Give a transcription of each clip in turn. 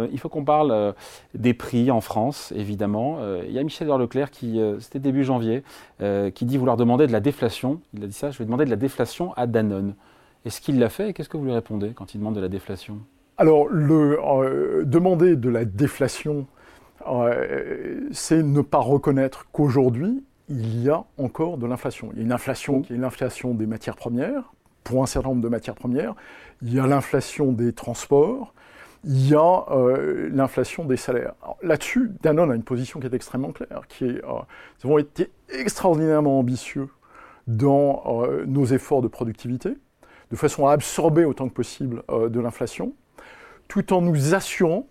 Euh, il faut qu'on parle euh, des prix en France, évidemment. Euh, il y a Michel Leclerc qui, c'était début janvier, qui dit vouloir demander de la déflation. Il a dit ça, je vais demander de la déflation à Danone. Est-ce qu'il l'a fait et qu'est-ce que vous lui répondez quand il demande de la déflation? Alors, le, demander de la déflation, c'est ne pas reconnaître qu'aujourd'hui, il y a encore de l'inflation. Il y a une inflation qui est l'inflation des matières premières, pour un certain nombre de matières premières. Il y a l'inflation des transports il y a euh, l'inflation des salaires. Là-dessus, Danone a une position qui est extrêmement claire, qui est, euh, nous avons été extraordinairement ambitieux dans euh, nos efforts de productivité, de façon à absorber autant que possible de l'inflation, tout en nous assurant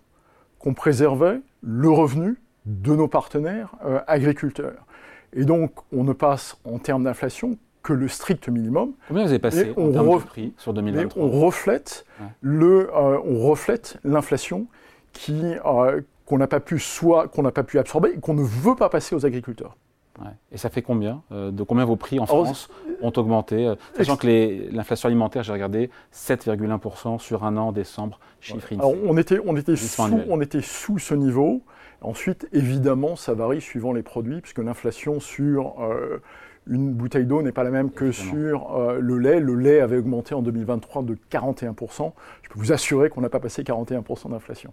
qu'on préservait le revenu de nos partenaires agriculteurs. Et donc, on ne passe en termes d'inflation que le strict minimum. Combien vous avez passé en termes de prix sur 2023 On reflète le, euh, on reflète l'inflation qui euh, qu'on n'a pas pu soit qu'on n'a pas pu absorber et qu'on ne veut pas passer aux agriculteurs. Et ça fait combien euh, De combien vos prix en France ont augmenté Sachant que l'inflation alimentaire, j'ai regardé, 7,1% sur un an, décembre, chiffre Alors on était, on, était sous, on était sous ce niveau. Ensuite, évidemment, ça varie suivant les produits, puisque l'inflation sur une bouteille d'eau n'est pas la même que sur euh, le lait. Le lait avait augmenté en 2023 de 41%. Je peux vous assurer qu'on n'a pas passé 41% d'inflation.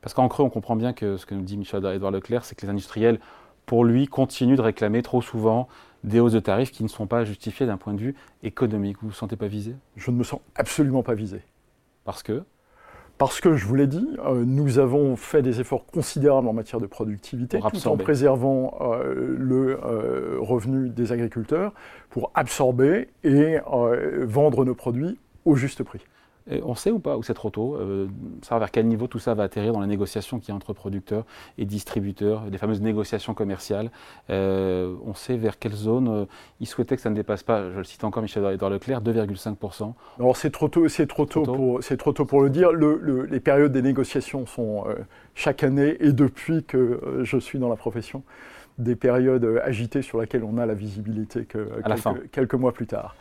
Parce qu'en creux, on comprend bien que ce que nous dit Michel-Edouard Leclerc, c'est que les industriels, pour lui, continuent de réclamer trop souvent des hausses de tarifs qui ne sont pas justifiées d'un point de vue économique. Vous ne vous sentez pas visé? Je ne me sens absolument pas visé. Parce que? Parce que, je vous l'ai dit, euh, nous avons fait des efforts considérables en matière de productivité, tout en préservant euh, le euh, revenu des agriculteurs, pour absorber et vendre nos produits au juste prix on sait ou pas, ou c'est trop tôt, euh, savoir vers quel niveau tout ça va atterrir dans la négociation qui est entre producteurs et distributeurs, les fameuses négociations commerciales. Euh, on sait vers quelle zone euh, ils souhaitaient que ça ne dépasse pas, je le cite encore Michel-Edouard Leclerc, 2,5%. Alors c'est trop tôt, c'est trop, tôt, Pour, c'est trop tôt pour le dire. les périodes des négociations sont chaque année et depuis que je suis dans la profession des périodes agitées sur lesquelles on a la visibilité que quelques mois plus tard.